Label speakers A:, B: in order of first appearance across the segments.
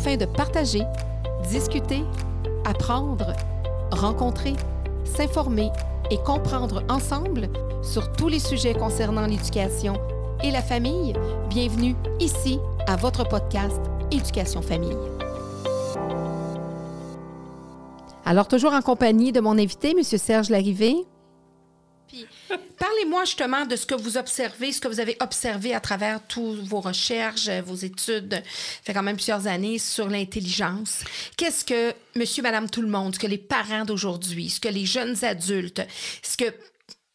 A: afin de partager, discuter, apprendre, rencontrer, s'informer et comprendre ensemble sur tous les sujets concernant l'éducation et la famille. Bienvenue ici à votre podcast Éducation Famille. Alors, toujours en compagnie de mon invité, M. Serge Larrivé. Puis, parlez-moi justement de ce que vous observez, ce que vous avez observé à travers toutes vos recherches, vos études, ça fait quand même plusieurs années, sur l'intelligence. Qu'est-ce que monsieur, madame, tout le monde, ce que les parents d'aujourd'hui, ce que les jeunes adultes, ce que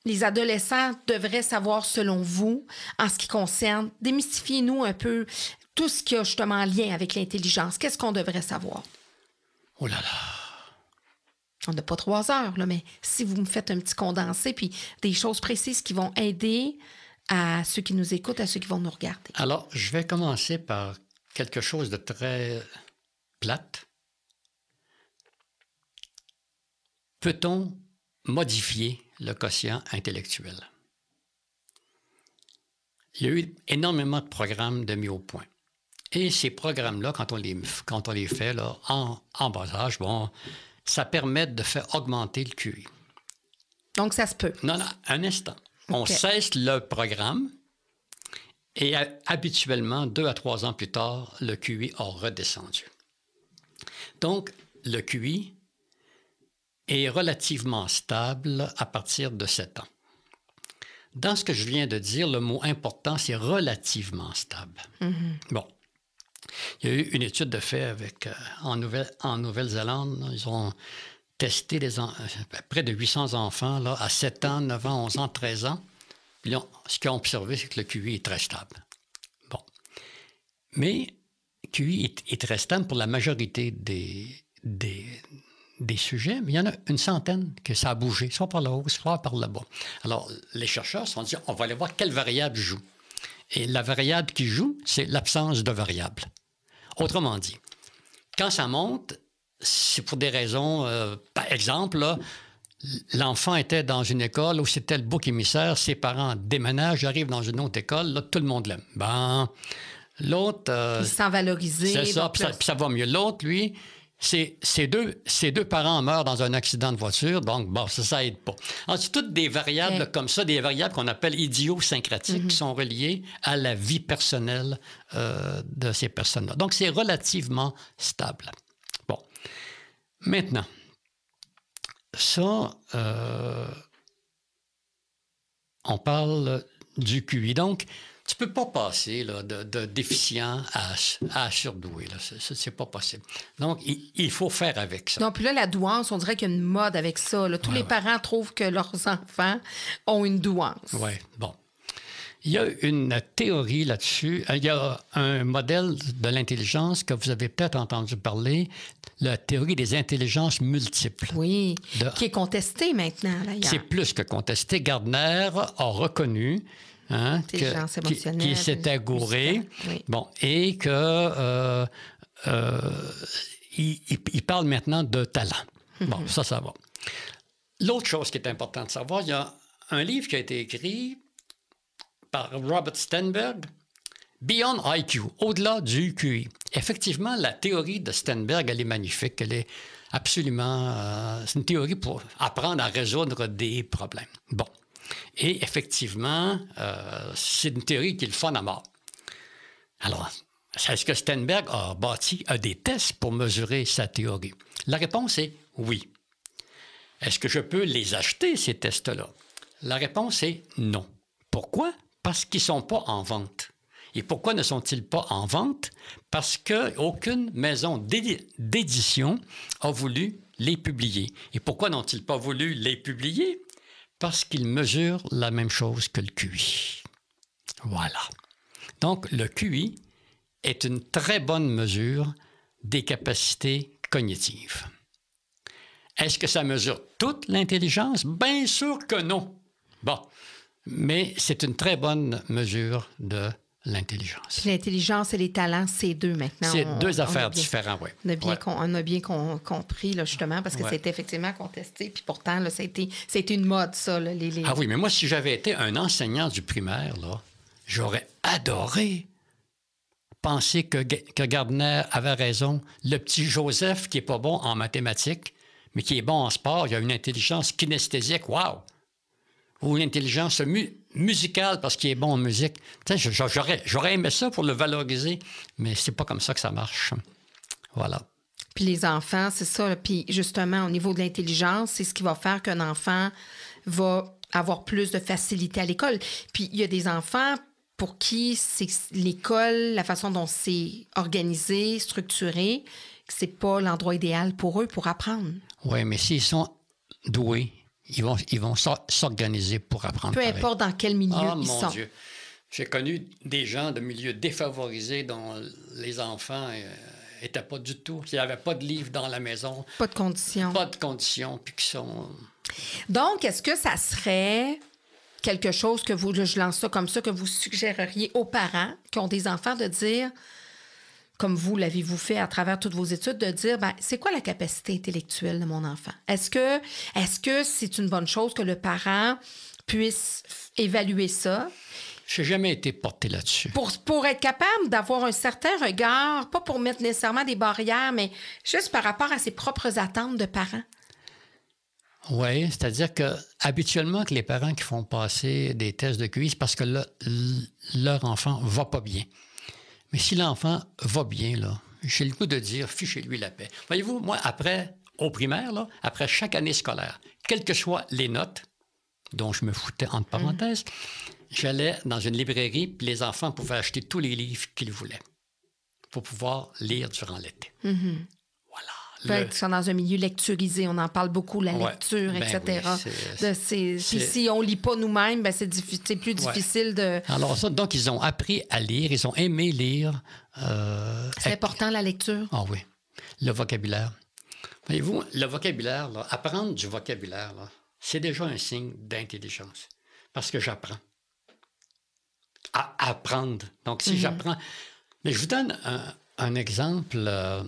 A: les adolescents devraient savoir selon vous en ce qui concerne, démystifiez-nous un peu tout ce qui a justement un lien avec l'intelligence. Qu'est-ce qu'on devrait savoir?
B: Oh là là.
A: On n'a pas trois heures, là, mais si vous me faites un petit condensé, puis des choses précises qui vont aider à ceux qui nous écoutent, à ceux qui vont nous regarder.
B: Alors, je vais commencer par quelque chose de très plate. Peut-on modifier le quotient intellectuel? Il y a eu énormément de programmes de mis au point. Et ces programmes-là, quand, on les, quand on les fait là, en, en bas âge, bon, ça permet de faire augmenter le QI.
A: Donc, ça se peut.
B: Non, non, un instant. On cesse le programme et habituellement, deux à trois ans plus tard, le QI a redescendu. Donc, le QI est relativement stable à partir de 7 ans. Dans ce que je viens de dire, le mot important, c'est relativement stable. Bon. Il y a eu une étude de fait avec, euh, en, Nouvelle, en Nouvelle-Zélande. Ils ont testé euh, près de 800 enfants là, à 7 ans, 9 ans, 11 ans, 13 ans. Là, ce qu'ils ont observé, c'est que le QI est très stable. Bon. Mais QI est, très stable pour la majorité des, des, des sujets, mais il y en a une centaine que ça a bougé, soit par le haut, soit par le bas. Alors, les chercheurs se sont dit, on va aller voir quelle variable joue. Et la variable qui joue, c'est l'absence de variable. Autrement dit, quand ça monte, c'est pour des raisons, euh, par exemple, là, l'enfant était dans une école où c'était le bouc émissaire, ses parents déménagent, arrivent dans une autre école, là, tout le monde l'aime. Ben, l'autre... Euh,
A: Il se sent valorisé.
B: C'est puis ça, puis ça va mieux. L'autre, lui, ses deux, parents meurent dans un accident de voiture, donc bon, ça, ça aide pas. Alors, c'est toutes des variables comme ça, des variables qu'on appelle idiosyncratiques, qui sont reliées à la vie personnelle euh, de ces personnes-là. Donc, c'est relativement stable. Bon. Maintenant, ça, euh, on parle du QI. Donc, tu peux pas passer là, de, de déficient à, à surdoué. C'est c'est pas possible. Donc, il, il faut faire avec ça.
A: Non, puis là, la douance, on dirait qu'il y a une mode avec ça. là. Tous les parents trouvent que leurs enfants ont une douance.
B: Oui, bon. Il y a une théorie là-dessus. Il y a un modèle de l'intelligence que vous avez peut-être entendu parler, la théorie des intelligences multiples.
A: Oui,
B: De-
A: qui est contesté maintenant, d'ailleurs.
B: C'est plus que contesté. Gardner a reconnu hein, que- qui- qui s'était gouré.
A: musicale, oui.
B: Bon, et que euh, euh, il, parle maintenant de talent. Bon, ça, ça va. L'autre chose qui est importante de savoir, il y a un livre qui a été écrit par Robert Stenberg, Beyond IQ, au-delà du QI. Effectivement, la théorie de Stenberg, elle est magnifique. Elle est absolument. euh, c'est une théorie pour apprendre à résoudre des problèmes. Bon. Et effectivement, euh, c'est une théorie qui est le à mort. Alors, est-ce que Stenberg a bâti des tests pour mesurer sa théorie? La réponse est oui. Est-ce que je peux les acheter, ces tests-là? La réponse est non. Pourquoi? Parce qu'ils ne sont pas en vente. Et pourquoi ne sont-ils pas en vente? Parce qu'aucune maison d'édi- d'édition a voulu les publier. Et pourquoi n'ont-ils pas voulu les publier? Parce qu'ils mesurent la même chose que le QI. Voilà. Donc, le QI est une très bonne mesure des capacités cognitives. Est-ce que ça mesure toute l'intelligence? Bien sûr que non. Bon, mais c'est une très bonne mesure de l'intelligence.
A: L'intelligence et les talents, c'est deux maintenant.
B: C'est deux
A: on
B: affaires différentes, oui.
A: On a bien,
B: Ouais.
A: con- on a bien con- compris, là, justement, parce que
B: Ouais.
A: c'était effectivement contesté. Puis pourtant, là, ça, a été, ça a été une mode, ça. Là, les, les-
B: Ah oui, mais moi, si j'avais été un enseignant du primaire, là, j'aurais adoré penser que, que Gardner avait raison. Le petit Joseph, qui est pas bon en mathématiques, mais qui est bon en sport, il a une intelligence kinesthésique. Wow! Ou une intelligence musicale parce qu'il est bon en musique. J'aurais, j'aurais aimé ça pour le valoriser, mais c'est pas comme ça que ça marche. Voilà.
A: Puis les enfants, c'est ça. Puis justement, au niveau de l'intelligence, c'est ce qui va faire qu'un enfant va avoir plus de facilité à l'école. Puis il y a des enfants pour qui c'est l'école, la façon dont c'est organisé, structuré, c'est pas l'endroit idéal pour eux pour apprendre.
B: Oui, mais s'ils sont doués, ils vont, ils vont s'organiser pour apprendre.
A: Peu importe dans quel milieu
B: oh,
A: ils
B: mon
A: sont.
B: Dieu. J'ai connu des gens de milieux défavorisés dont les enfants n'étaient euh, pas du tout. Il n'y avait pas de livre dans la maison.
A: Pas de conditions.
B: Pas de conditions, puis qui sont...
A: Donc, est-ce que ça serait quelque chose que vous, je lance ça comme ça, que vous suggéreriez aux parents qui ont des enfants de dire, comme vous l'avez-vous fait à travers toutes vos études, de dire, ben, c'est quoi la capacité intellectuelle de mon enfant? Est-ce que est-ce que c'est une bonne chose que le parent puisse évaluer ça?
B: Je n'ai jamais été porté là-dessus.
A: Pour, pour être capable d'avoir un certain regard, pas pour mettre nécessairement des barrières, mais juste par rapport à ses propres attentes de parents.
B: Oui, c'est-à-dire que habituellement que les parents qui font passer des tests de QI, c'est parce que leur enfant va pas bien. Mais si l'enfant va bien, là, j'ai le coup de dire, fichez-lui la paix. Voyez-vous, moi, après, au primaire, là, après chaque année scolaire, quelles que soient les notes, dont je me foutais entre parenthèses, j'allais dans une librairie, puis les enfants pouvaient acheter tous les livres qu'ils voulaient pour pouvoir lire durant l'été.
A: Mm-hmm. Peut-être qu'ils sont dans un milieu lecturisé. On en parle beaucoup, la lecture, ben etc. si on ne lit pas nous-mêmes, ben c'est plus difficile de...
B: Alors ça, donc, ils ont appris à lire, ils ont aimé lire.
A: Euh, c'est important, la lecture?
B: Ah oui. Le vocabulaire. Voyez-vous, le vocabulaire, apprendre du vocabulaire, c'est déjà un signe d'intelligence. Parce que j'apprends. À apprendre. Donc, si mhm. j'apprends... Mais je vous donne un, exemple... Euh,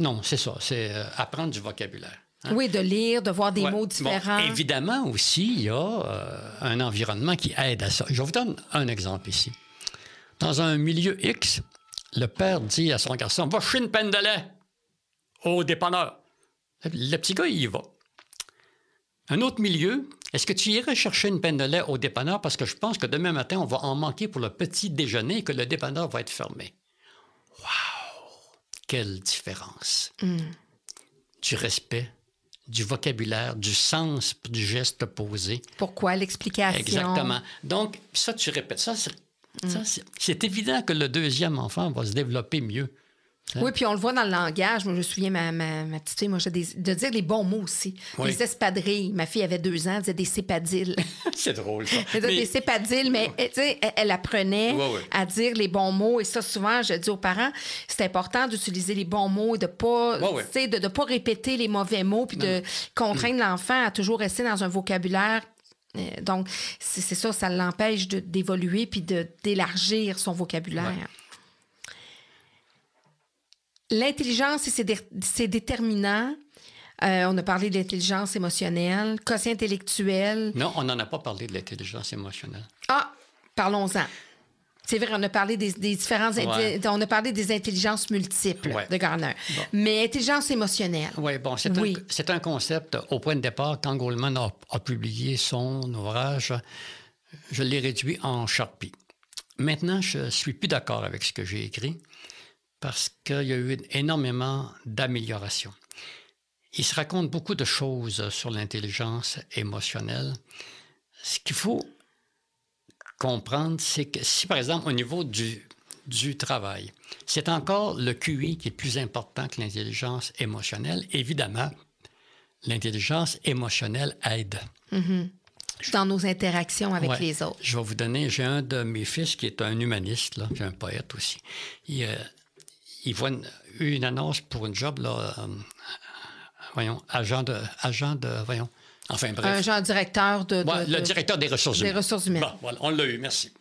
B: non, c'est ça, c'est euh, apprendre du vocabulaire.
A: Hein. Oui, de lire, de voir des mots différents.
B: évidemment aussi, il y a euh, un environnement qui aide à ça. Je vous donne un exemple ici. Dans un milieu X, le père dit à son garçon Va chercher une peine de lait au dépanneur. Le petit gars, il y va. Un autre milieu, est-ce que tu irais chercher une peine de lait au dépanneur? Parce que je pense que demain matin, on va en manquer pour le petit déjeuner et que le dépanneur va être fermé? Wow! Quelle différence? Mm. du respect, du vocabulaire, du sens du geste posé.
A: Pourquoi? L'explication?
B: Exactement. Donc, ça, tu répètes. Ça, c'est mm. évident que le deuxième enfant va se développer mieux.
A: Hein? Oui, puis on le voit dans le langage. Moi, je me souviens, ma, ma, ma petite fille, moi, des, de dire les bons mots aussi. Les espadrilles. Ma fille avait deux ans, elle disait des cépadiles.
B: c'est drôle, ça.
A: Elle mais... Des cépadiles, mais elle, elle, apprenait à dire les bons mots. Et ça, souvent, je dis aux parents, c'est important d'utiliser les bons mots, de pas, de ne pas répéter les mauvais mots, puis de contraindre l'enfant à toujours rester dans un vocabulaire euh, donc, c'est ça, ça l'empêche d'évoluer puis d'élargir son vocabulaire. L'intelligence, c'est déterminant. Euh, on a parlé de l'intelligence émotionnelle, quotient intellectuel.
B: Non, on n'en a pas parlé de l'intelligence émotionnelle.
A: Ah, parlons-en. C'est vrai, on a parlé des, différentes... On a parlé des intelligences multiples de Garner. Mais intelligence émotionnelle.
B: Oui, bon, c'est un, concept, au point de départ, quand Goldman a, a publié son ouvrage, je l'ai réduit en Sharpie. Maintenant, je ne suis plus d'accord avec ce que j'ai écrit parce qu'il y a eu énormément d'améliorations. Il se raconte beaucoup de choses sur l'intelligence émotionnelle. Ce qu'il faut comprendre, c'est que si, par exemple, au niveau du, du travail, c'est encore le QI qui est plus important que l'intelligence émotionnelle, évidemment, l'intelligence émotionnelle aide.
A: Mm-hmm. Dans nos interactions avec les autres.
B: Je vais vous donner, j'ai un de mes fils qui est un humaniste, j'ai un poète aussi. Il, euh, il voit une, annonce pour une job, là, euh, voyons, agent de, agent de, voyons, enfin bref.
A: Agent directeur de...
B: le directeur des ressources humaines.
A: Des ressources humaines.
B: Bon, voilà, on l'a eu, merci.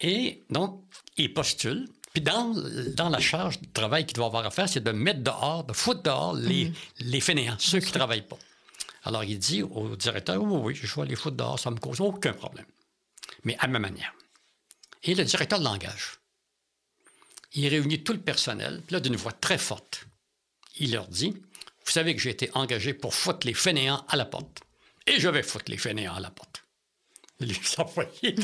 B: Et donc, il postule. Puis dans, dans la charge de travail qu'il doit avoir à faire, c'est de mettre dehors, de foutre dehors les, mm. les fainéants, ceux qui ne travaillent pas. Alors, il dit au directeur, oui, oui, je vais les foutre dehors, ça ne me cause aucun problème. Mais à ma manière. Et le directeur de langage, il réunit tout le personnel, puis là, d'une voix très forte, il leur dit Vous savez que j'ai été engagé pour foutre les fainéants à la porte, et je vais foutre les fainéants à la porte. Les employés.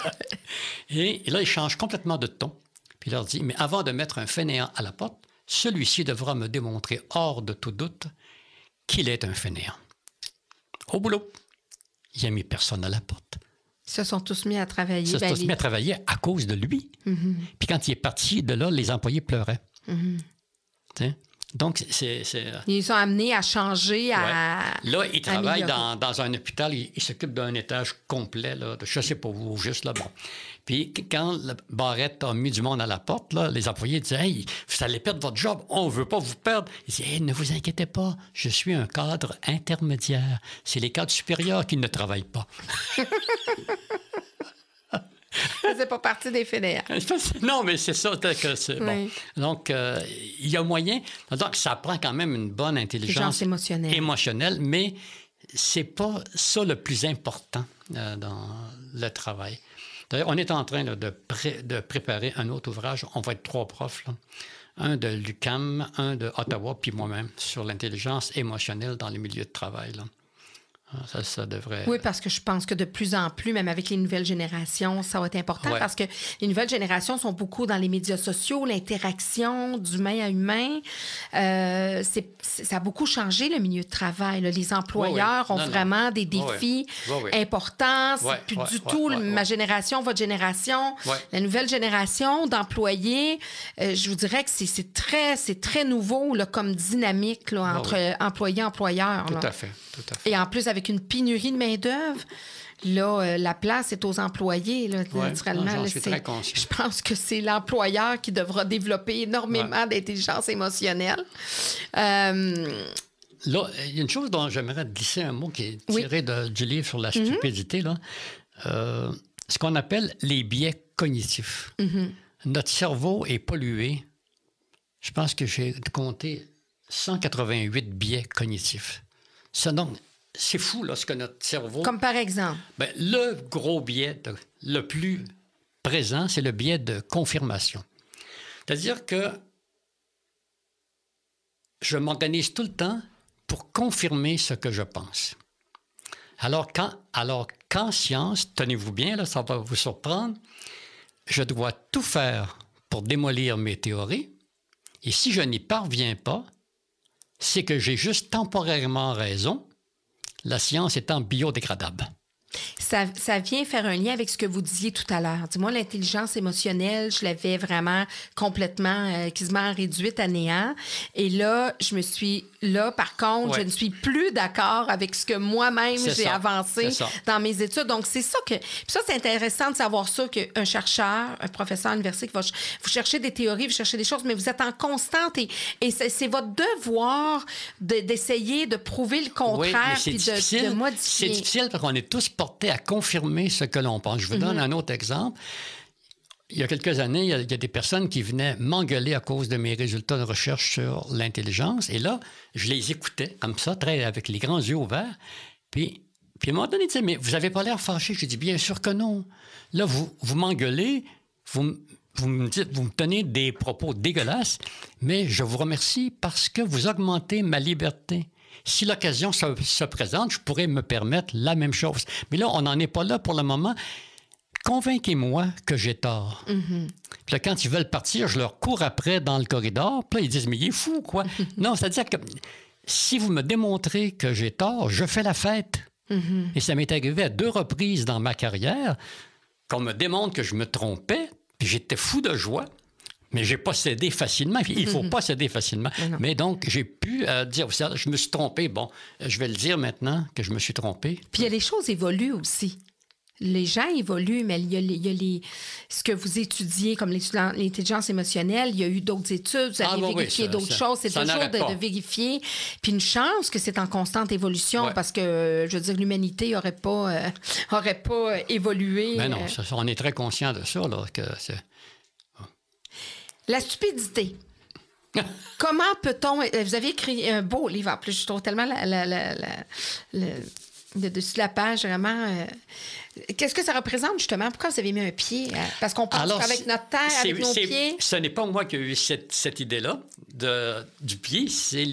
B: et, là, il change complètement de ton, puis il leur dit Mais avant de mettre un fainéant à la porte, celui-ci devra me démontrer hors de tout doute qu'il est un fainéant. Au boulot. Il a mis personne à la porte.
A: Ils se sont tous mis à travailler. Ils
B: se sont
A: Ben,
B: tous
A: les-
B: mis à travailler à cause de lui.
A: Mhm,
B: Puis quand il est parti de là, les employés pleuraient.
A: mhm.
B: Donc, c'est. c'est-
A: Ils les ont amenés à changer, à.
B: Là, il travaille
A: améliorer.
B: dans, dans un hôpital, il, il s'occupe d'un étage complet, là, de, je sais pas où, juste là, bon. Puis qu- quand Barrette a mis du monde à la porte, là, les employés disaient Hey, vous allez perdre votre job, on veut pas vous perdre. Il dit Hey, ne vous inquiétez pas, je suis un cadre intermédiaire. C'est les cadres supérieurs qui ne travaillent pas.
A: Faisait pas partie des fédéraux.
B: non, mais c'est ça que c'est. Bon.
A: Oui.
B: Donc, euh, il y a moyen. Donc, ça prend quand même une bonne intelligence
A: Intelligence émotionnelle.
B: émotionnelle, mais c'est pas ça le plus important euh, dans le travail. D'ailleurs, on est en train là, de, pré- de préparer un autre ouvrage. On va être trois profs. là. Un de l'UCAM, un de Ottawa, puis moi-même, sur l'intelligence émotionnelle dans les milieux de travail. là. Ah, Ça, ça devrait.
A: Oui, parce que je pense que de plus en plus, même avec les nouvelles générations, ça va être important
B: Ouais.
A: parce que les nouvelles générations sont beaucoup dans les médias sociaux, l'interaction d'humain à humain. Euh, c'est- ça a beaucoup changé le milieu de travail. là. Les employeurs
B: Ouais, ouais.
A: ont
B: Non,
A: vraiment des défis importants. C'est plus du tout ma génération, votre génération. La nouvelle génération d'employés, euh, je vous dirais que c'est- c'est très, c'est très nouveau là, comme dynamique là, entre employés et employeurs.
B: Tout à fait. Tout à fait.
A: Et en plus, avec une pénurie de main-d'œuvre, là, euh, la place est aux employés, là,
B: Ouais,
A: naturellement.
B: non, j'en
A: là,
B: suis
A: c'est-
B: très conscient.
A: Je pense que c'est l'employeur qui devra développer énormément d'intelligence émotionnelle. Euh,
B: Là, il y a une chose dont j'aimerais glisser un mot qui est
A: Oui.
B: tiré de- du livre sur la stupidité, là. Euh, ce qu'on appelle les biais cognitifs. Notre cerveau est pollué. Je pense que j'ai compté 188 biais cognitifs. Ça, donc, c'est fou, là, ce que notre cerveau...
A: comme par exemple.
B: Ben, le gros biais de- le plus présent, c'est le biais de confirmation. C'est-à-dire que je m'organise tout le temps pour confirmer ce que je pense. Alors qu'en, alors qu'en science, tenez-vous bien, là, ça va vous surprendre, je dois tout faire pour démolir mes théories, et si je n'y parviens pas, c'est que j'ai juste temporairement raison, la science étant biodégradable.
A: Ça, ça vient faire un lien avec ce que vous disiez tout à l'heure. Dis-moi, l'intelligence émotionnelle, je l'avais vraiment complètement, euh, quasiment réduite à néant. Et là, je me suis, là, par contre,
B: Ouais.
A: je ne suis plus d'accord avec ce que moi-même
B: C'est
A: j'ai avancé
B: C'est
A: dans mes études. Donc, c'est ça que. Puis ça, c'est intéressant de savoir ça, qu'un chercheur, un professeur à l'université, qui va vous cherchez des théories, vous cherchez des choses, mais vous êtes en constante et, et c'est c'est votre devoir de- d'essayer de, prouver le
B: Oui,
A: contraire
B: c'est
A: puis de, de
B: C'est
A: modifier.
B: difficile parce qu'on est tous portés à confirmer ce que l'on pense. Je vous donne
A: Mm-hmm.
B: un autre exemple. Il y a quelques années, il y a, il y a des personnes qui venaient m'engueuler à cause de mes résultats de recherche sur l'intelligence. Et là, je les écoutais comme ça, très avec les grands yeux ouverts. Puis, puis à un moment donné, ils disaient, mais vous n'avez pas l'air fâché. Je dis, bien sûr que non. Là, vous, vous m'engueulez, vous, vous me dites, vous me tenez des propos dégueulasses, mais je vous remercie parce que vous augmentez ma liberté. Si l'occasion se, se présente, je pourrais me permettre la même chose. Mais là, on n'en est pas là pour le moment. Convainquez-moi que j'ai tort. Puis là, quand ils veulent partir, je leur cours après dans le corridor. Puis là, ils disent, mais il est fou, quoi. non, c'est-à-dire que si vous me démontrez que j'ai tort, je fais la fête. Et ça m'est arrivé à deux reprises dans ma carrière qu'on me démontre que je me trompais, puis j'étais fou de joie. Mais j'ai pas cédé facilement. Il faut pas céder facilement.
A: Mais
B: donc, j'ai pu euh, dire, vous savez, je me suis trompé. Bon, euh, je vais le dire maintenant que je me suis trompé.
A: Puis il y a les choses évoluent aussi. Les gens évoluent, mais il y a, les- il y a les, ce que vous étudiez comme l'intelligence émotionnelle, il y a eu d'autres études, vous avez
B: Ah, oui, oui,
A: vérifié d'autres choses. C'est toujours de, de vérifier. Puis une chance que c'est en constante évolution
B: Ouais.
A: parce que, euh, je veux dire, l'humanité n'aurait pas, euh, aurait pas euh, évolué.
B: Mais
A: euh.
B: non, ça- on est très conscient de ça. Là, que c'est-
A: La stupidité. Comment peut-on. euh, Vous avez écrit un beau livre en plus, je trouve tellement la- la- la- la- le- Le dessus de la page, vraiment. euh, Qu'est-ce que ça représente, justement? Pourquoi vous avez mis un pied? euh, Parce qu'on pense qu'avec notre terre, avec nos pieds?
B: Ce n'est pas moi qui ai eu cette, cette idée-là du pied, c'est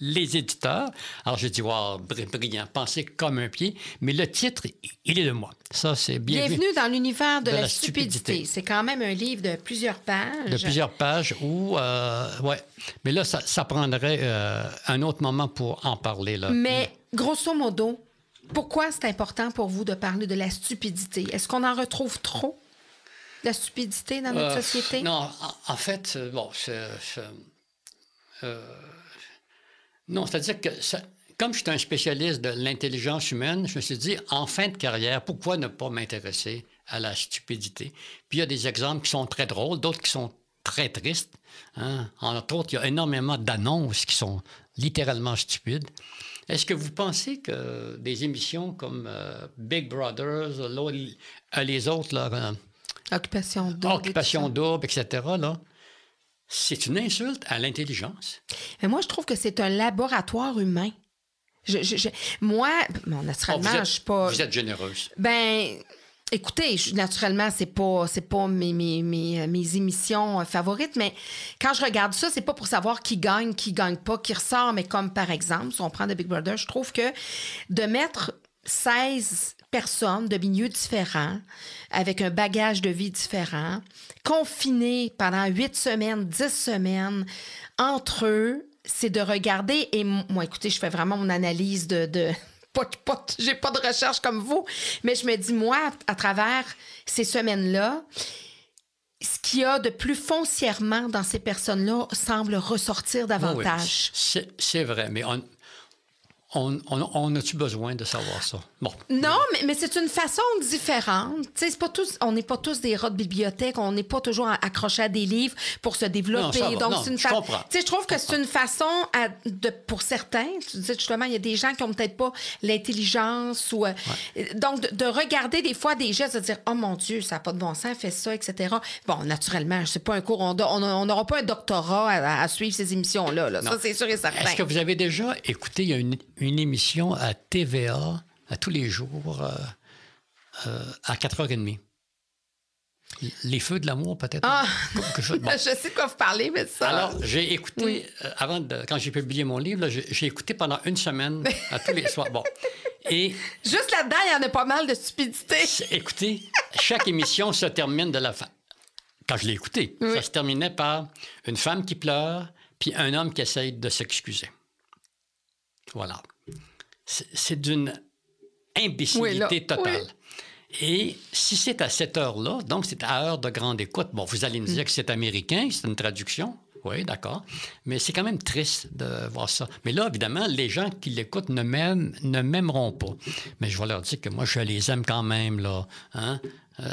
B: les éditeurs. Alors, j'ai dit, wow, br- brillant, penser comme un pied, mais le titre, il est de moi. Ça, c'est bienvenu.
A: Bienvenue dans l'univers de,
B: de
A: la,
B: la
A: stupidité.
B: stupidité.
A: C'est quand même un livre de plusieurs pages.
B: De plusieurs pages où, euh, ouais. Mais là, ça, ça prendrait euh, un autre moment pour en parler. Là.
A: Mais grosso modo, pourquoi c'est important pour vous de parler de la stupidité? Est-ce qu'on en retrouve trop, la stupidité dans notre
B: Euh,
A: société?
B: Non, en, en fait, euh, bon, c'est. c'est, euh, non, c'est-à-dire que ça- comme je suis un spécialiste de l'intelligence humaine, je me suis dit, en fin de carrière, pourquoi ne pas m'intéresser à la stupidité? Puis il y a des exemples qui sont très drôles, d'autres qui sont très tristes. hein. Entre autres, il y a énormément d'annonces qui sont littéralement stupides. Est-ce que vous pensez que des émissions comme euh, Big Brothers, euh, les autres, là, euh,
A: Occupation double.
B: Occupation double, etc., là, c'est une insulte à l'intelligence?
A: Mais moi, je trouve que c'est un laboratoire humain. Je, je- je- moi, bon,
B: Oh,
A: naturellement,
B: vous, êtes,
A: je suis pas.
B: vous êtes généreuse.
A: Ben, écoutez, je- naturellement, c'est pas, c'est pas mes, mes, mes, mes émissions euh, favorites, mais quand je regarde ça, c'est pas pour savoir qui gagne, qui gagne pas, qui ressort, mais comme par exemple, si on prend de Big Brother, je trouve que de mettre 16 personnes de milieux différents, avec un bagage de vie différent, confinés pendant 8 semaines, 10 semaines, entre eux, c'est de regarder, et moi, écoutez, je fais vraiment mon analyse de... de pas, pas- j'ai pas de recherche comme vous, mais je me dis, moi, à travers ces semaines-là, ce qu'il y a de plus foncièrement dans ces personnes-là semble ressortir
B: Oui, oui,
A: davantage.
B: c'est c'est vrai, mais on, on, on, on a-tu besoin de savoir ça? Bon.
A: Non, mais, mais c'est une façon différente. C'est pas tous, on n'est pas tous des rats de bibliothèque, on n'est pas toujours accrochés à des livres pour se développer.
B: Non.
A: Donc,
B: Non,
A: une
B: je
A: fa- trouve que c'est une façon à- de, pour certains. Tu disais justement, il y a des gens qui ont peut-être pas l'intelligence ou. euh, Donc, de, de regarder des fois des gestes, de dire, oh mon Dieu, ça n'a pas de bon sens, fait ça, etc. Bon, naturellement, c'est pas un cours, on n'aura pas un doctorat à, à suivre ces émissions-là. là. Ça, c'est sûr et certain.
B: Est-ce que vous avez déjà écouté il y a une, une émission à TVA à tous les jours euh, euh, à 4h30? Les Feux de l'amour, peut-être?
A: Ah!
B: Quelque chose- bon.
A: je sais de quoi vous parlez, mais ça.
B: Alors, j'ai écouté,
A: Oui.
B: euh, avant de, quand j'ai publié mon livre, j'ai écouté pendant une semaine à tous les soirs. Bon. Et
A: Juste là-dedans, il y en a pas mal de stupidité.
B: écoutez, chaque émission se termine de la fin. Quand je l'ai écouté,
A: Oui.
B: ça se terminait par une femme qui pleure, puis un homme qui essaye de s'excuser. Voilà. C'est d'une imbécilité
A: Oui,
B: totale. Et si c'est à cette heure-là, donc c'est à heure de grande écoute, bon, vous allez me dire que c'est américain, c'est une traduction. Oui, d'accord. Mais c'est quand même triste de voir ça. Mais là, évidemment, les gens qui l'écoutent ne m'aimeront pas. Mais je vais leur dire que moi, je les aime quand même, là. Hein? Euh,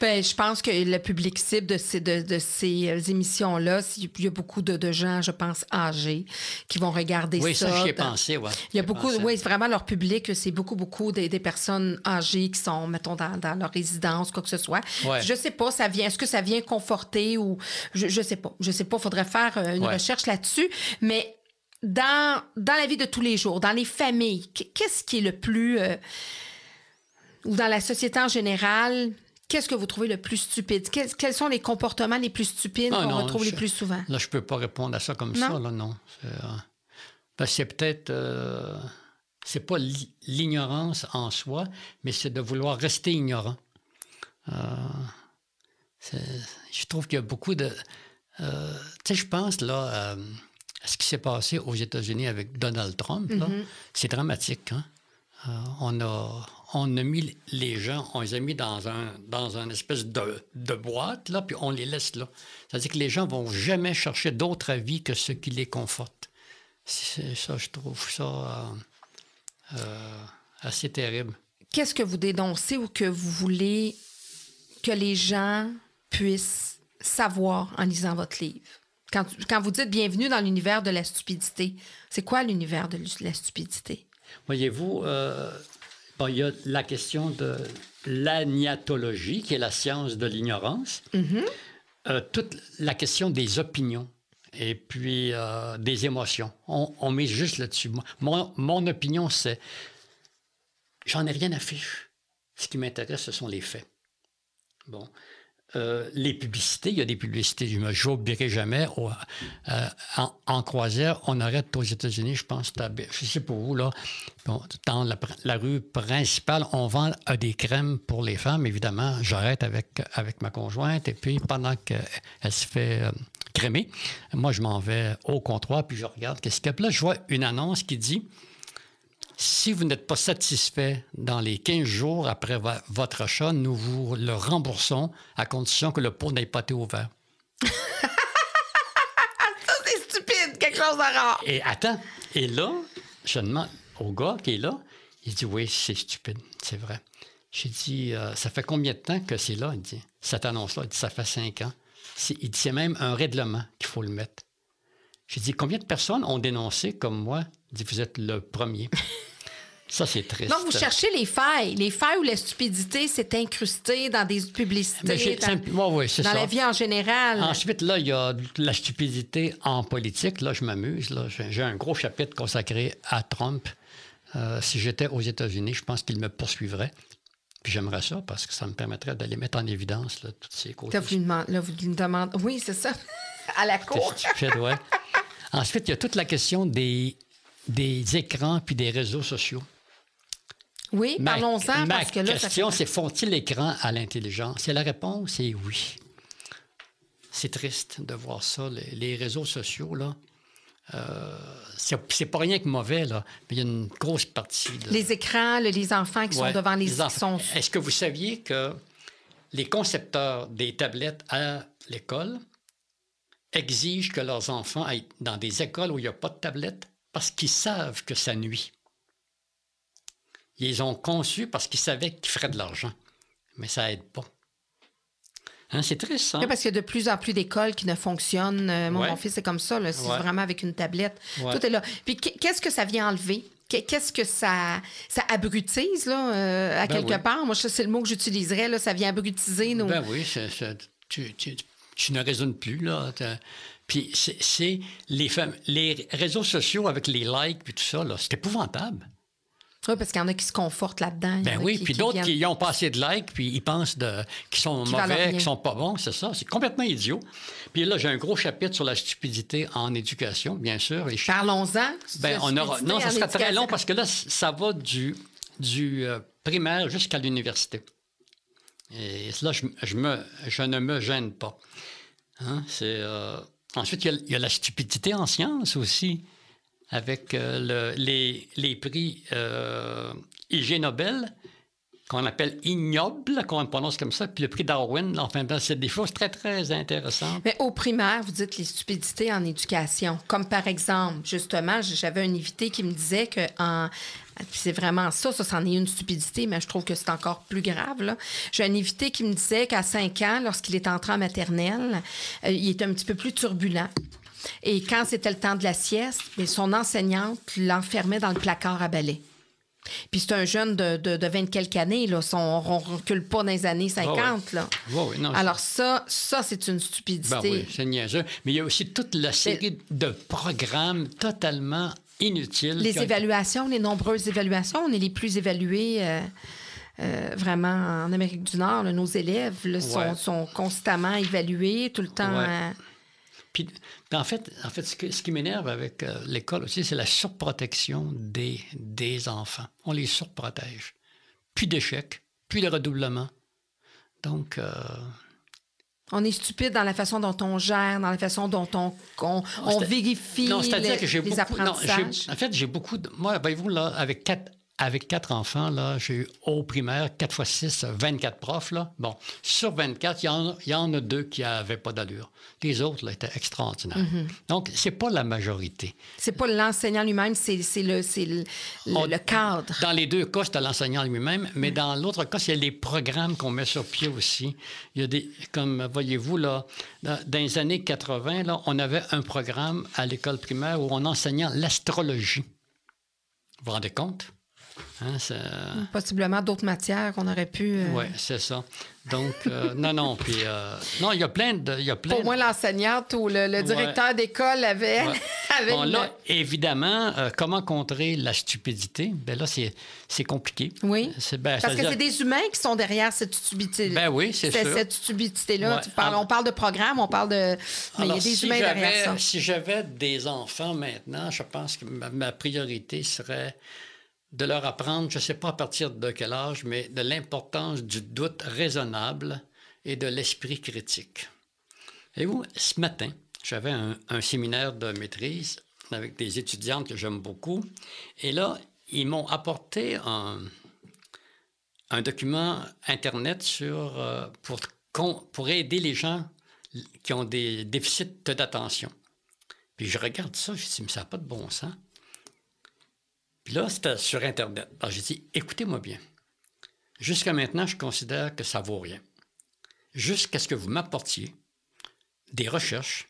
A: Ben, je pense que le public cible de ces, de, de ces euh, émissions-là, c'est- il y a beaucoup de, de gens, je pense, âgés qui vont regarder
B: oui,
A: ça.
B: ça, j'y ai
A: dans-
B: pensé, ouais.
A: Il y a beaucoup,
B: pensé.
A: oui, vraiment leur public, c'est beaucoup, beaucoup des, des personnes âgées qui sont, mettons, dans, dans leur résidence, quoi que ce soit.
B: Ouais.
A: Je sais pas, ça vient, est-ce que ça vient conforter ou je, je sais pas, je sais pas, faudrait faire euh, une
B: Ouais.
A: recherche là-dessus, mais dans, dans la vie de tous les jours, dans les familles, qu- qu'est-ce qui est le plus euh, ou dans la société en général, qu'est-ce que vous trouvez le plus stupide? Quels, quels sont les comportements les plus stupides
B: Ah,
A: qu'on retrouve
B: je-
A: les plus souvent?
B: Là, je peux pas répondre à ça comme
A: Non?
B: ça, là, non. C'est, euh, ben, c'est peut-être... euh, c'est pas l'i- l'ignorance en soi, mais c'est de vouloir rester ignorant. Euh, je trouve qu'il y a beaucoup de... euh, tu sais, je pense, là, euh, à ce qui s'est passé aux États-Unis avec Donald Trump, là. c'est dramatique, hein? Euh, on, a, on a mis les gens, on les a mis dans un, dans un espèce de, de boîte, là, puis on les laisse là. C'est-à-dire que les gens vont jamais chercher d'autres avis que ce qui les conforte. C'est ça, je trouve ça euh, euh, assez terrible.
A: Qu'est-ce que vous dénoncez ou que vous voulez que les gens puissent savoir en lisant votre livre? Quand, quand vous dites bienvenue dans l'univers de la stupidité, c'est quoi l'univers de la stupidité?
B: Voyez-vous, euh, bon, il y a la question de l'agnatologie, qui est la science de l'ignorance. Euh, toute la question des opinions et puis euh, des émotions. On, on met juste là-dessus. Mon, mon opinion, c'est j'en ai rien à faire. Ce qui m'intéresse, ce sont les faits. Bon. Euh, les publicités, il y a des publicités, je ne j'oublierai jamais. Euh, en, croisière, on arrête aux États-Unis, je pense, je sais pas où, là. dans la, rue principale, on vend euh, des crèmes pour les femmes, évidemment. J'arrête avec, ma conjointe et puis pendant qu'elle se fait crémer, moi, je m'en vais au comptoir puis je regarde qu'est-ce qu'il y a. là, je vois une annonce qui dit si vous n'êtes pas satisfait dans les 15 jours après votre achat, nous vous le remboursons à condition que le pot n'ait pas été ouvert.
A: ça, c'est stupide, quelque chose de rare.
B: Et attends, et là, je demande au gars qui est là, il dit Oui, c'est stupide, c'est vrai. J'ai dit euh, Ça fait combien de temps que c'est là? Il dit Cette annonce-là, il dit Ça fait cinq ans. Il dit C'est même un règlement qu'il faut le mettre. J'ai dit Combien de personnes ont dénoncé comme moi? Il dit Vous êtes le premier. Ça, c'est triste.
A: Donc, vous cherchez les failles. Les failles où la stupidité s'est incrustée dans des publicités.
B: dans, oui,
A: dans la vie en général.
B: Ensuite, là, il y a la stupidité en politique. Là, je m'amuse. J'ai un gros chapitre consacré à Trump. Euh, si j'étais aux États-Unis, je pense qu'il me poursuivrait. Puis j'aimerais ça parce que ça me permettrait d'aller mettre en évidence là, toutes ces causes.
A: Là, vous lui demandez... Oui, c'est ça. à la cour.
B: Stupide, ouais. Ensuite, il y a toute la question des, des écrans puis des réseaux sociaux.
A: Oui, parlons-en.
B: Ma question, c'est font-ils l'écran à l'intelligence? Et la réponse est oui. C'est triste de voir ça. Les, réseaux sociaux, là, euh, c'est pas rien que mauvais, là, mais il y a une grosse partie.
A: Les écrans, les enfants qui sont devant les,
B: les enfants. Est-ce que vous saviez que les concepteurs des tablettes à l'école exigent que leurs enfants aillent dans des écoles où il n'y a pas de tablettes parce qu'ils savent que ça nuit? Ils ont conçu parce qu'ils savaient qu'ils feraient de l'argent. Mais ça aide pas. Hein, c'est triste, ça.
A: Oui, parce qu'il y a de plus en plus d'écoles qui ne fonctionnent. Euh, mon, fils, c'est comme ça. C'est vraiment avec une tablette. Tout est là. Puis qu'est-ce que ça vient enlever? Qu'est-ce que ça, ça abrutise, là, euh, à ben quelque part? Moi, c'est le mot que j'utiliserais, là. Ça vient abrutiser nos...
B: Ben oui, tu, tu, ne raisonnes plus, là. Puis c'est les, les réseaux sociaux avec les likes et tout ça, là, c'est épouvantable.
A: Oui, parce qu'il y en a qui se confortent là-dedans.
B: Ben oui, puis d'autres qui, ont passé de likes, puis ils pensent qu'ils sont mauvais, qu'ils sont pas bons, c'est ça. C'est complètement idiot. Puis là, j'ai un gros chapitre sur la stupidité en éducation, bien sûr.
A: Parlons-en.
B: Ben, on aura... Non, ça sera très long parce que là, ça va du, du euh, primaire jusqu'à l'université. Et là, je, je, me, je ne me gêne pas. Hein? C'est, euh, Ensuite, il y, a, la stupidité en sciences aussi avec euh, les, prix euh, IG Nobel, qu'on appelle ignoble, qu'on prononce comme ça, puis le prix Darwin. Enfin, ben, c'est des choses très, très intéressantes.
A: Mais au primaire, vous dites les stupidités en éducation. Comme par exemple, justement, j'avais un invité qui me disait que en, c'est vraiment ça, ça, c'en est une stupidité, mais je trouve que c'est encore plus grave. J'ai un invité qui me disait qu'à 5 ans, lorsqu'il est entré en maternelle, euh, il était un petit peu plus turbulent. Et quand c'était le temps de la sieste, mais son enseignante l'enfermait dans le placard à balai. Puis c'est un jeune de, de, 20 quelques années, là. on ne recule pas dans les années 50. là. Alors ça, ça c'est une stupidité. Ben
B: oui, c'est niaiseux. Mais il y a aussi toute la série de programmes totalement inutiles.
A: Les évaluations, les nombreuses évaluations, on est les plus évalués. Euh, euh, vraiment en Amérique du Nord, nos élèves sont, constamment évalués tout le temps.
B: Puis, en fait, en fait ce, qui m'énerve avec euh, l'école aussi, c'est la surprotection des, des enfants. On les surprotège. Puis d'échecs, puis de redoublement. Donc. Euh,
A: on est stupide dans la façon dont on gère, dans la façon dont on, on, vérifie non, les, que j'ai apprentissages.
B: en fait, j'ai beaucoup de. Moi, voyez-vous, là, avec quatre avec quatre enfants, là, j'ai eu au primaire, 4 fois 6, 24 profs. Là. Bon, sur 24, il y, en, y en a deux qui n'avaient pas d'allure. Les autres là, étaient extraordinaires. Mm-hmm. Donc, c'est pas la majorité.
A: C'est pas l'enseignant lui-même, c'est le, le, le, cadre.
B: Dans les deux cas, c'est l'enseignant lui-même, mais dans l'autre cas, a les programmes qu'on met sur pied aussi. Il y a des, comme voyez-vous, là, dans, les années 80, là, on avait un programme à l'école primaire où on enseignait l'astrologie. Vous vous rendez compte? Hein,
A: Possiblement d'autres matières qu'on aurait pu.
B: Euh, oui, c'est ça. Donc, euh, non, non. Puis, euh, non, il y a plein de. Y a plein
A: Pour moi, l'enseignante ou le, directeur d'école avait.
B: bon, là, évidemment, comment contrer la stupidité? Bien là, c'est compliqué.
A: Oui. Ben, Parce que c'est des humains qui sont derrière cette stupidité.
B: Ben oui, c'est sûr.
A: Cette stupidité-là. On parle de programme, on parle de. Mais il y a des humains derrière ça.
B: Si j'avais des enfants maintenant, je pense que ma priorité serait de leur apprendre, je ne sais pas à partir de quel âge, mais de l'importance du doute raisonnable et de l'esprit critique. Et vous, ce matin, j'avais un, séminaire de maîtrise avec des étudiantes que j'aime beaucoup, et là, ils m'ont apporté un, document Internet sur, euh, pour, pour aider les gens qui ont des déficits d'attention. Puis je regarde ça, je me dis, mais ça n'a pas de bon sens. Là, c'était sur Internet. Alors, j'ai dit, écoutez-moi bien. Jusqu'à maintenant, je considère que ça vaut rien. Jusqu'à ce que vous m'apportiez des recherches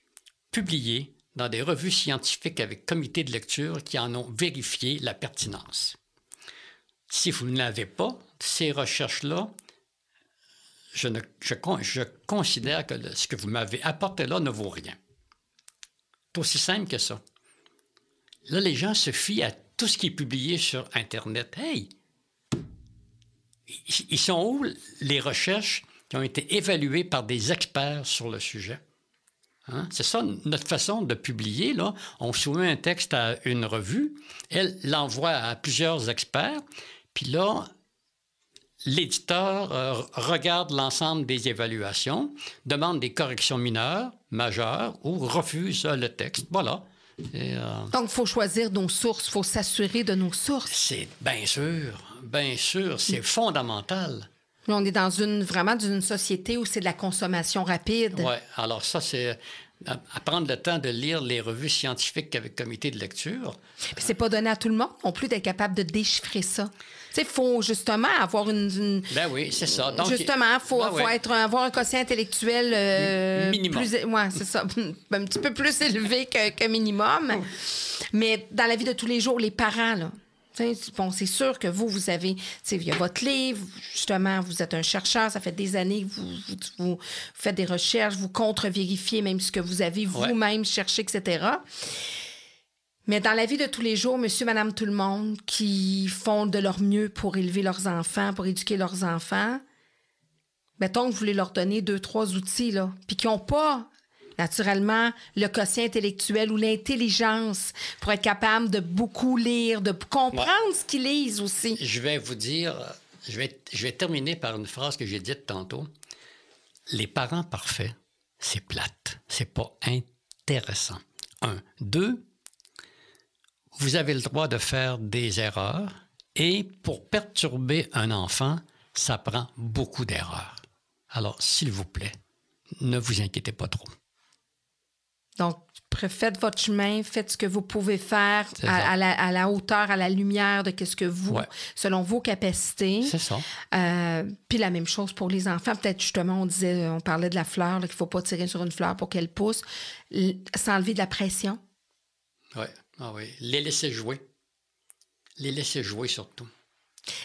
B: publiées dans des revues scientifiques avec comité de lecture qui en ont vérifié la pertinence. Si vous n'avez pas ces recherches-là, je, je, considère que ce que vous m'avez apporté là ne vaut rien. C'est aussi simple que ça. Là, les gens se fient à tout ce qui est publié sur Internet. Hey! Ils sont où les recherches qui ont été évaluées par des experts sur le sujet? Hein? C'est ça notre façon de publier. Là. On soumet un texte à une revue, elle l'envoie à plusieurs experts, puis là, l'éditeur euh, regarde l'ensemble des évaluations, demande des corrections mineures, majeures ou refuse le texte. Voilà.
A: Euh, Donc, il faut choisir nos sources, il faut s'assurer de nos sources.
B: C'est bien sûr, bien sûr, c'est fondamental.
A: on est dans une vraiment d'une société où c'est de la consommation rapide.
B: Oui, alors ça, c'est à prendre le temps de lire les revues scientifiques avec comité de lecture.
A: C'est pas donné à tout le monde non plus d'être capable de déchiffrer ça. Il faut justement avoir une,
B: Ben oui, c'est ça.
A: justement, il faut, ben être, avoir un quotient intellectuel. Euh, minimum. Plus, ouais, c'est ça. un petit peu plus élevé que, minimum. Mais dans la vie de tous les jours, les parents, là. Bon, c'est sûr que vous, vous avez, il y a votre livre, justement, vous êtes un chercheur, ça fait des années que vous, vous, faites des recherches, vous contre-vérifiez même ce que vous avez vous-même cherché, etc. Mais dans la vie de tous les jours, monsieur, madame, tout le monde qui font de leur mieux pour élever leurs enfants, pour éduquer leurs enfants, mettons que vous voulez leur donner deux, trois outils, là, puis qui n'ont pas naturellement le quotient intellectuel ou l'intelligence pour être capable de beaucoup lire, de comprendre ce qu'ils lisent aussi.
B: Je vais vous dire, je vais, je vais terminer par une phrase que j'ai dite tantôt. Les parents parfaits, c'est plate, c'est pas intéressant. Un. Deux, vous avez le droit de faire des erreurs et pour perturber un enfant, ça prend beaucoup d'erreurs. Alors, s'il vous plaît, ne vous inquiétez pas trop.
A: Donc, faites votre chemin, faites ce que vous pouvez faire à, la, hauteur, à la lumière de ce que vous, selon vos capacités.
B: C'est ça.
A: Euh, puis la même chose pour les enfants. Peut-être justement, on disait, on parlait de la fleur, qu'il ne faut pas tirer sur une fleur pour qu'elle pousse, s'enlever de la pression.
B: Oui. Ah oui, les laisser jouer. Les laisser jouer surtout.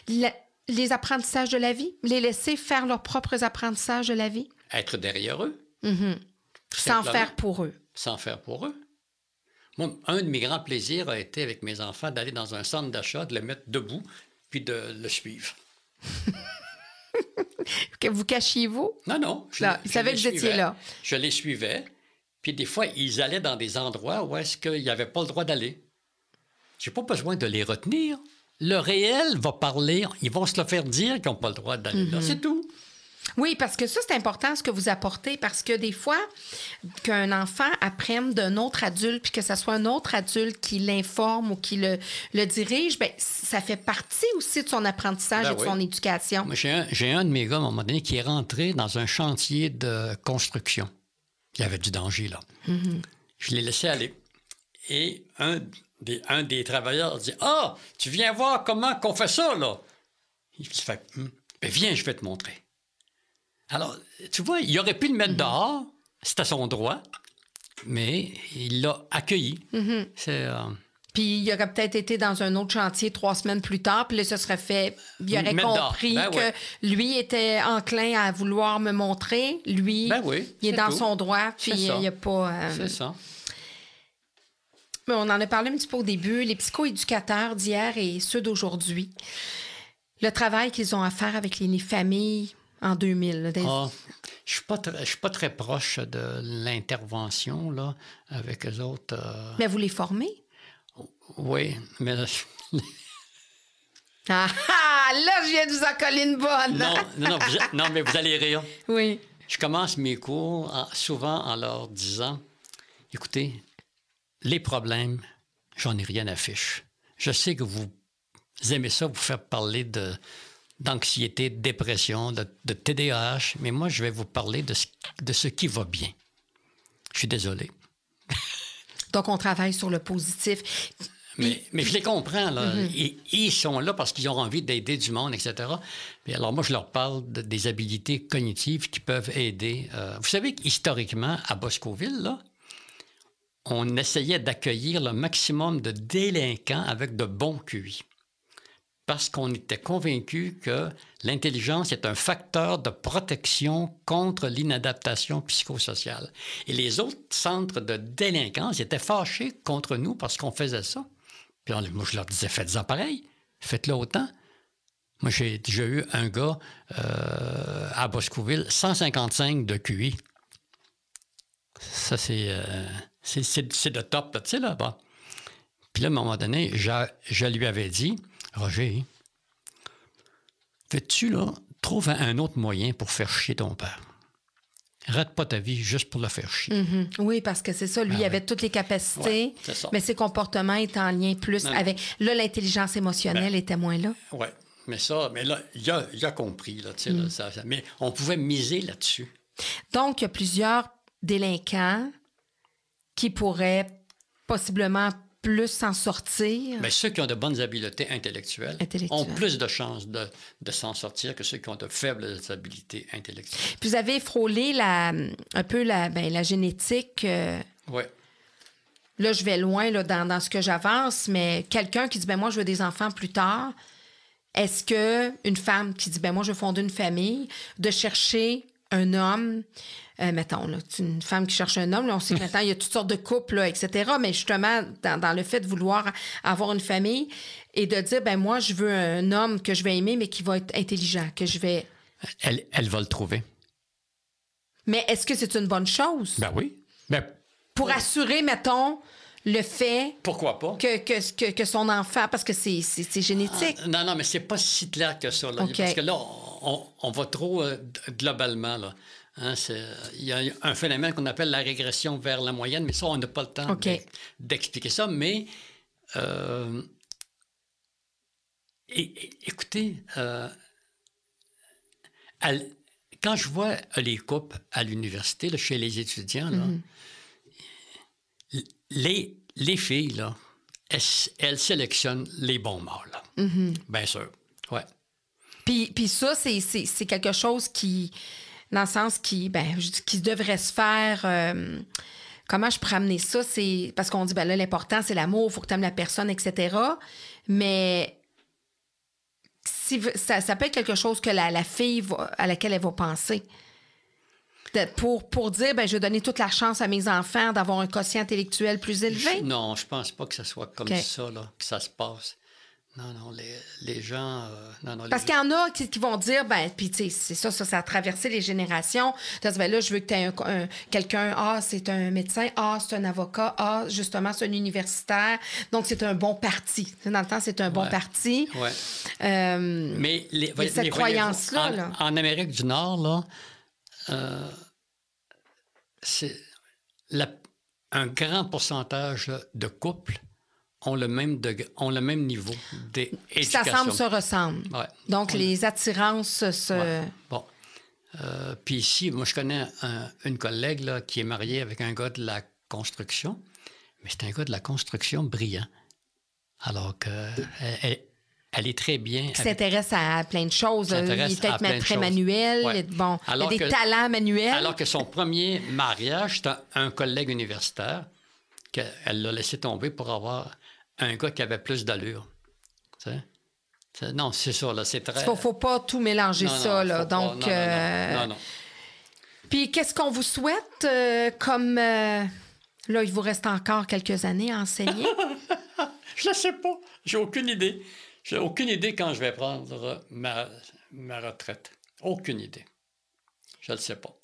A: les apprentissages de la vie, les laisser faire leurs propres apprentissages de la vie.
B: Être derrière eux.
A: Mm-hmm. Sans faire pour eux.
B: Sans faire pour eux. Moi, un de mes grands plaisirs a été avec mes enfants d'aller dans un centre d'achat, de le mettre debout, puis de le suivre.
A: que vous cachiez-vous?
B: Non, non.
A: Je, ils savaient que vous étiez là.
B: Je les suivais. Puis des fois, ils allaient dans des endroits où est-ce qu'ils n'avaient pas le droit d'aller. J'ai pas besoin de les retenir. Le réel va parler. Ils vont se le faire dire qu'ils n'ont pas le droit d'aller là. Mhm. C'est tout.
A: Oui, parce que ça, c'est important ce que vous apportez, parce que des fois, qu'un enfant apprenne d'un autre adulte, puis que ce soit un autre adulte qui l'informe ou qui le, le dirige, bien, ça fait partie aussi de son apprentissage ben et de son éducation.
B: J'ai un, un, de mes gars, à un moment donné, qui est rentré dans un chantier de construction. Il y avait du danger là. Mm-hmm. Je l'ai laissé aller. Et un des, un des travailleurs dit Ah, tu viens voir comment qu'on fait ça, là. Il fait hum, ben, Viens, je vais te montrer. Alors, tu vois, il aurait pu le mettre mm-hmm. dehors, c'était son droit, mais il l'a accueilli. C'est. Euh,
A: Puis il aurait peut-être été dans un autre chantier trois semaines plus tard, puis là, ce serait fait. Il aurait compris
B: Ben
A: que
B: ouais.
A: lui était enclin à vouloir me montrer. Lui,
B: Ben oui,
A: il est, dans
B: tout.
A: son droit, puis il n'y a pas. euh,
B: C'est ça.
A: mais on en a parlé un petit peu au début. Les psychoéducateurs d'hier et ceux d'aujourd'hui, le travail qu'ils ont à faire avec les familles en 2000. là, des-
B: Ah, je suis je suis pas très proche de l'intervention là avec les autres. euh,
A: Mais vous les formez?
B: oui, mais
A: Ah, ah, là, je viens de vous en coller une bonne.
B: non, non, non, vous- non, mais vous allez rire.
A: Oui.
B: Je commence mes cours en- souvent en leur disant écoutez, les problèmes, j'en ai rien à fiche. Je sais que vous aimez ça, vous faire parler de d'anxiété, de dépression, de, de TDAH, mais moi, je vais vous parler de ce, de ce qui va bien. Je suis désolé.
A: Donc, on travaille sur le positif.
B: Mais, mais je les comprends. Là. Ils, ils sont là parce qu'ils ont envie d'aider du monde, etc. Puis alors, moi, je leur parle de- des habilités cognitives qui peuvent aider. Euh, vous savez qu'historiquement, à Boscoville, là, on essayait d'accueillir le maximum de délinquants avec de bons QI. Parce qu'on était convaincu que l'intelligence est un facteur de protection contre l'inadaptation psychosociale. Et les autres centres de délinquance étaient fâchés contre nous parce qu'on faisait ça. Puis moi, je leur disais, faites-en pareil, faites-le autant. Moi, j'ai eu un gars euh, à Boscoville, 155 de QI. Ça, c'est euh, c'est- c'est- de top, tu sais, là. Bon. Puis là, à un moment donné, je, je lui avais dit, Roger, fais-tu, là, trouve un, autre moyen pour faire chier ton père. Rate pas ta vie juste pour le faire chier.
A: Mhm. Oui, parce que c'est ça. Lui,
B: Ah
A: il
B: ouais.
A: avait toutes les capacités,
B: Ouais,
A: mais ses comportements étaient en lien plus
B: Non,
A: avec. Là, l'intelligence émotionnelle
B: Ben.
A: était moins là.
B: Oui, mais ça, mais là, il a, il a compris, là, ça- ça- mais on pouvait miser là-dessus.
A: Donc, il y a plusieurs délinquants qui pourraient possiblement plus s'en sortir?
B: Mais ceux qui ont de bonnes habiletés intellectuelles,
A: Intellectuelles.
B: ont plus de chances de, de s'en sortir que ceux qui ont de faibles habiletés intellectuelles.
A: Puis vous avez frôlé la, un peu la, ben, la génétique. euh,
B: Oui.
A: là, je vais loin là, dans, dans ce que j'avance, mais quelqu'un qui dit ben moi, je veux des enfants plus tard. Est-ce que une femme qui dit ben moi, je veux fonder une famille, de chercher un homme, euh, mettons, là, une femme qui cherche un homme, là, on sait que maintenant, il y a toutes sortes de couples, là, etc. Mais justement, dans, dans le fait de vouloir avoir une famille et de dire ben moi, je veux un homme que je vais aimer, mais qui va être intelligent, que je vais.
B: Elle, elle va le trouver.
A: Mais est-ce que c'est une bonne chose?
B: Ben oui. Ben,
A: Pour assurer, mettons, le fait
B: pourquoi pas?
A: que, que, que, que son enfant, parce que c'est, génétique.
B: Ah, non, non, mais c'est pas si clair que ça. Là. Parce que là, on, on va trop euh, globalement. Là. Hein, Il y a un phénomène qu'on appelle la régression vers la moyenne, mais ça, on n'a pas le temps d'expliquer ça. Mais euh, écoutez, euh, à quand je vois les couples à l'université, là, chez les étudiants, là, l- les, les filles, là, elles, elles sélectionnent les bons mâles. là. Bien sûr.
A: Puis, puis ça, c'est, c'est, c'est quelque chose qui, dans le sens qui, ben, qui devrait se faire. euh, comment je pourrais amener ça? C'est parce qu'on dit, ben là, l'important, c'est l'amour, il faut que tu aimes la personne, etc. Mais si, ça, ça peut être quelque chose que la, la fille va- à laquelle elle va penser. De- pour, pour dire, ben, je vais donner toute la chance à mes enfants d'avoir un quotient intellectuel plus élevé.
B: Non, je pense pas que ce soit comme ça, là, que ça se passe. Non, non, les, les gens. euh, non, non,
A: Parce qu'il y en a qui, qui vont dire, ben, puis tu sais, c'est ça, ça, ça a traversé les générations. Dire, ben là, je veux que tu aies un- un- quelqu'un, ah, c'est un médecin, ah, c'est un avocat, ah, justement, c'est un universitaire. Donc, c'est un bon parti. Dans le temps, c'est un bon parti.
B: Ouais.
A: Euh,
B: Mais les,
A: cette croyance-là,
B: En,
A: là.
B: en Amérique du Nord, là, euh, c'est un grand pourcentage de couples ont le même, degré- ont le même niveau d'éducation.
A: ça semble se ressemble.
B: Ouais.
A: Donc,
B: On-
A: les attirances se.
B: Ouais. Bon. Euh, puis ici, moi, je connais un- une collègue là, qui est mariée avec un gars de la construction, mais c'est un gars de la construction brillant. Alors que elle, est très bien.
A: qui s'intéresse à plein de choses. Il est peut-être très manuel.
B: Ouais.
A: Bon,
B: Alors
A: il a des
B: que-
A: talents manuels.
B: Alors que son premier mariage, c'était un collègue universitaire qu'elle l'a laissé tomber pour avoir un gars qui avait plus d'allure. Non, c'est ça, là, c'est très...
A: Il ne faut pas tout mélanger ça, là. Donc,
B: non, non,
A: Puis, qu'est-ce qu'on vous souhaite comme... Là, il vous reste encore quelques années à enseigner?
B: je ne sais pas. J'ai aucune idée. J'ai aucune idée quand je vais prendre ma, ma retraite. Aucune idée. Je ne le sais pas.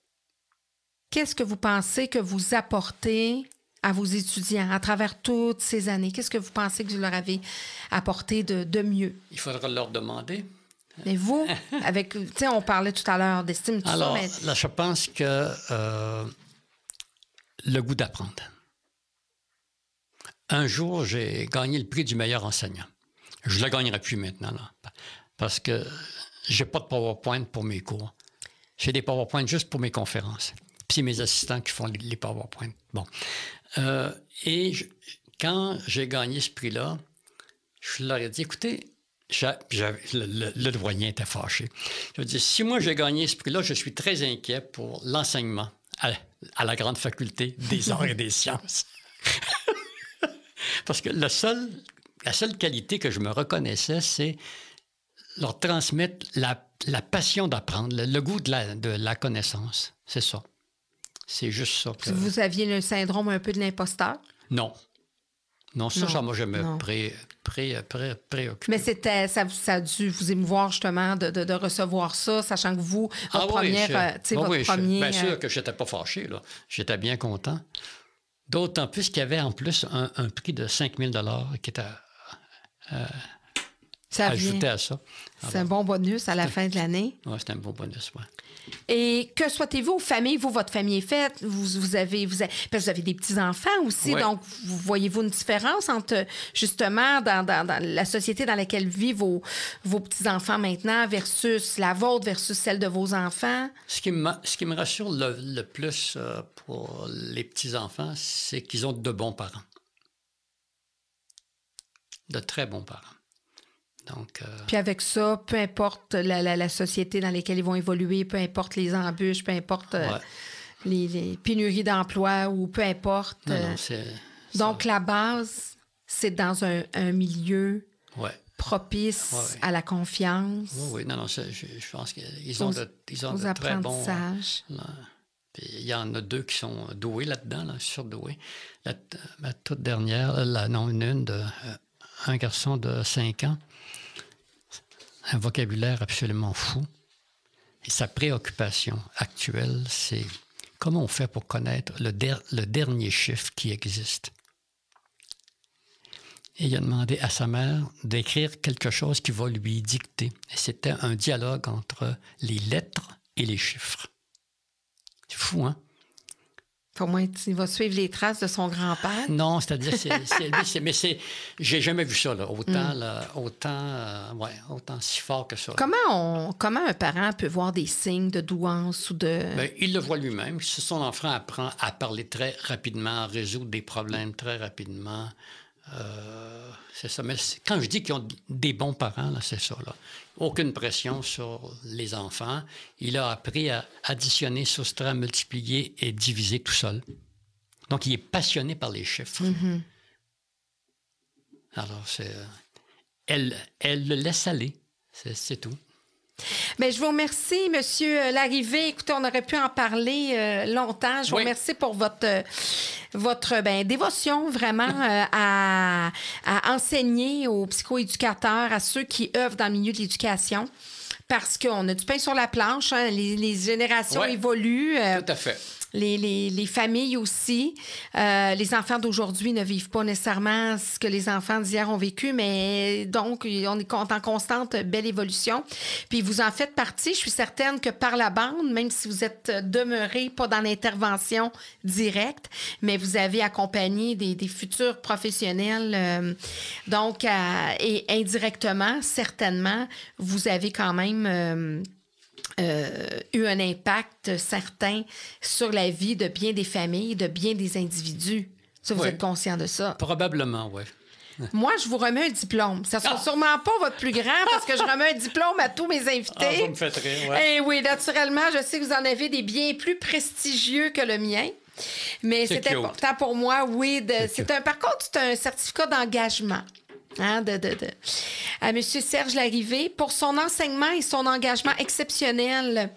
A: Qu'est-ce que vous pensez que vous apportez à vos étudiants à travers toutes ces années? Qu'est-ce que vous pensez que vous leur avez apporté de, de mieux?
B: Il faudra leur demander.
A: Mais vous, avec, tu sais, on parlait tout à l'heure d'estime, tout
B: Alors,
A: ça, mais...
B: là, je pense que euh, le goût d'apprendre. Un jour, j'ai gagné le prix du meilleur enseignant. Je ne le gagnerai plus maintenant, là, parce que j'ai pas de PowerPoint pour mes cours. J'ai des PowerPoint juste pour mes conférences. Puis c'est mes assistants qui font les PowerPoint. Bon. Euh, et quand j'ai gagné ce prix-là, je leur ai dit, écoutez, le, le, doyen était fâché. Je lui ai dit, si moi j'ai gagné ce prix-là, je suis très inquiet pour l'enseignement à, la grande faculté des arts et des sciences. Parce que la seule, qualité que je me reconnaissais, c'est leur transmettre la, passion d'apprendre, le, goût de la connaissance. C'est ça. C'est juste ça. Que...
A: Vous aviez le syndrome un peu de l'imposteur?
B: Non. Non, ça, non, moi, je me pré, pré, pré, préoccupe.
A: Mais c'était, ça, ça, a dû vous émouvoir, justement, de, de, de recevoir ça, sachant que vous, votre ah, première... Oui, je,
B: votre
A: oui, premier,
B: bien sûr que je n'étais pas fâché, là. J'étais bien content. D'autant plus qu'il y avait en plus un, un prix de 5 000 qui était euh, ça ajouté à ça.
A: C'est un bon bonus à la fin de l'année.
B: Oui, c'est un bon bonus, oui.
A: Et que souhaitez-vous aux familles? Vous, votre famille est faite. Vous, vous avez, vous, avez, vous avez des petits-enfants aussi. Donc, vous, voyez-vous une différence entre, justement, dans, dans, dans, la société dans laquelle vivent vos, vos petits-enfants maintenant versus la vôtre versus celle de vos enfants?
B: Ce qui me, ce qui me rassure le, le plus euh, pour les petits-enfants, c'est qu'ils ont de bons parents. De très bons parents. Donc, euh,
A: Puis avec ça, peu importe la, la, société dans laquelle ils vont évoluer, peu importe les embûches, peu importe euh, les, pénuries d'emploi ou peu importe.
B: Euh,
A: donc la base, c'est dans un, un milieu propice à la confiance.
B: Oui, oui, non, non, je, je, pense qu'ils ont, de, ils ont de très bons... Puis il y en a deux qui sont doués là-dedans, là, surdoués. La, ma toute dernière, la, non, une, de, un garçon de 5 ans, un vocabulaire absolument fou. Sa préoccupation actuelle, c'est comment on fait pour connaître le, dernier chiffre qui existe. Il a demandé à sa mère d'écrire quelque chose qui va lui dicter. C'était un dialogue entre les lettres et les chiffres. C'est fou, hein?
A: Moins, il va suivre les traces de son grand-père?
B: Non, c'est-à-dire, c'est, mais c'est, j'ai jamais vu ça, là, autant, mm. autant, euh, ouais, autant si fort que ça.
A: Comment, on, comment un parent peut voir des signes de douance ou de...
B: Bien, il le voit lui-même. Si son enfant apprend à parler très rapidement, à résoudre des problèmes très rapidement, euh, c'est ça. Mais quand je dis qu'ils ont des bons parents, c'est ça. Là. Aucune pression sur les enfants. Il a appris à additionner, soustraire, multiplier et diviser tout seul. Donc, il est passionné par les chiffres. Mm-hmm. Alors, c'est, euh, elle, elle le laisse aller. C'est tout.
A: Bien, je vous remercie, Monsieur euh, Larrivée. Écoutez, on aurait pu en parler euh, longtemps. Je vous remercie pour votre, euh, votre ben, dévotion vraiment à, à, enseigner aux psychoéducateurs, à ceux qui œuvrent dans le milieu de l'éducation. Parce qu'on a du pain sur la planche, hein. les, les, générations évoluent.
B: Tout à fait
A: les, les, les familles aussi. Euh, les enfants d'aujourd'hui ne vivent pas nécessairement ce que les enfants d'hier ont vécu, mais donc, on est en constante belle évolution. Puis vous en faites partie. Je suis certaine que par la bande, même si vous êtes demeuré pas dans l'intervention directe, mais vous avez accompagné des, des futurs professionnels. Euh, donc, et indirectement, certainement, vous avez quand même... Euh, euh, eu un impact certain sur la vie de bien des familles, de bien des individus. Ça, vous êtes conscient de ça?
B: Probablement, oui.
A: Moi, je vous remets un diplôme. Ça ne sera ah! sûrement pas votre plus grand parce que je remets un diplôme à tous mes invités. Ah,
B: vous me faites rire, ouais.
A: Et eh oui, naturellement, je sais que vous en avez des bien plus prestigieux que le mien. Mais c'est important pour moi, oui. C'est un, par contre, c'est un certificat d'engagement. Hein, à M. Serge Larrivé pour son enseignement et son engagement exceptionnel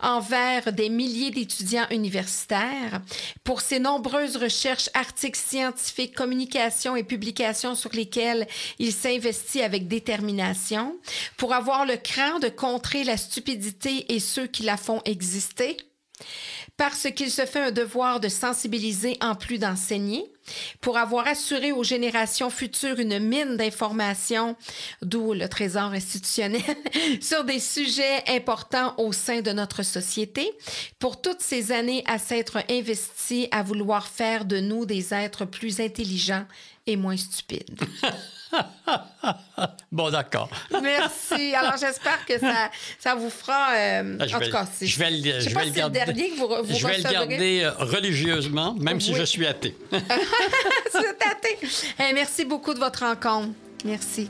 A: envers des milliers d'étudiants universitaires, pour ses nombreuses recherches, articles scientifiques, communications et publications sur lesquelles il s'investit avec détermination, pour avoir le cran de contrer la stupidité et ceux qui la font exister, parce qu'il se fait un devoir de sensibiliser en plus d'enseigner, pour avoir assuré aux générations futures une mine d'informations, d'où le trésor institutionnel, sur des sujets importants au sein de notre société, pour toutes ces années à s'être investi à vouloir faire de nous des êtres plus intelligents et moins stupides.
B: bon, d'accord.
A: Merci. Alors, j'espère que ça, ça vous fera. Euh,
B: ah, en tout cas, je vais le, je vais le garder. dernier que vous, vous je vais le garder euh, religieusement, même si je suis athée.
A: C'est athée. Eh, merci beaucoup de votre rencontre. Merci.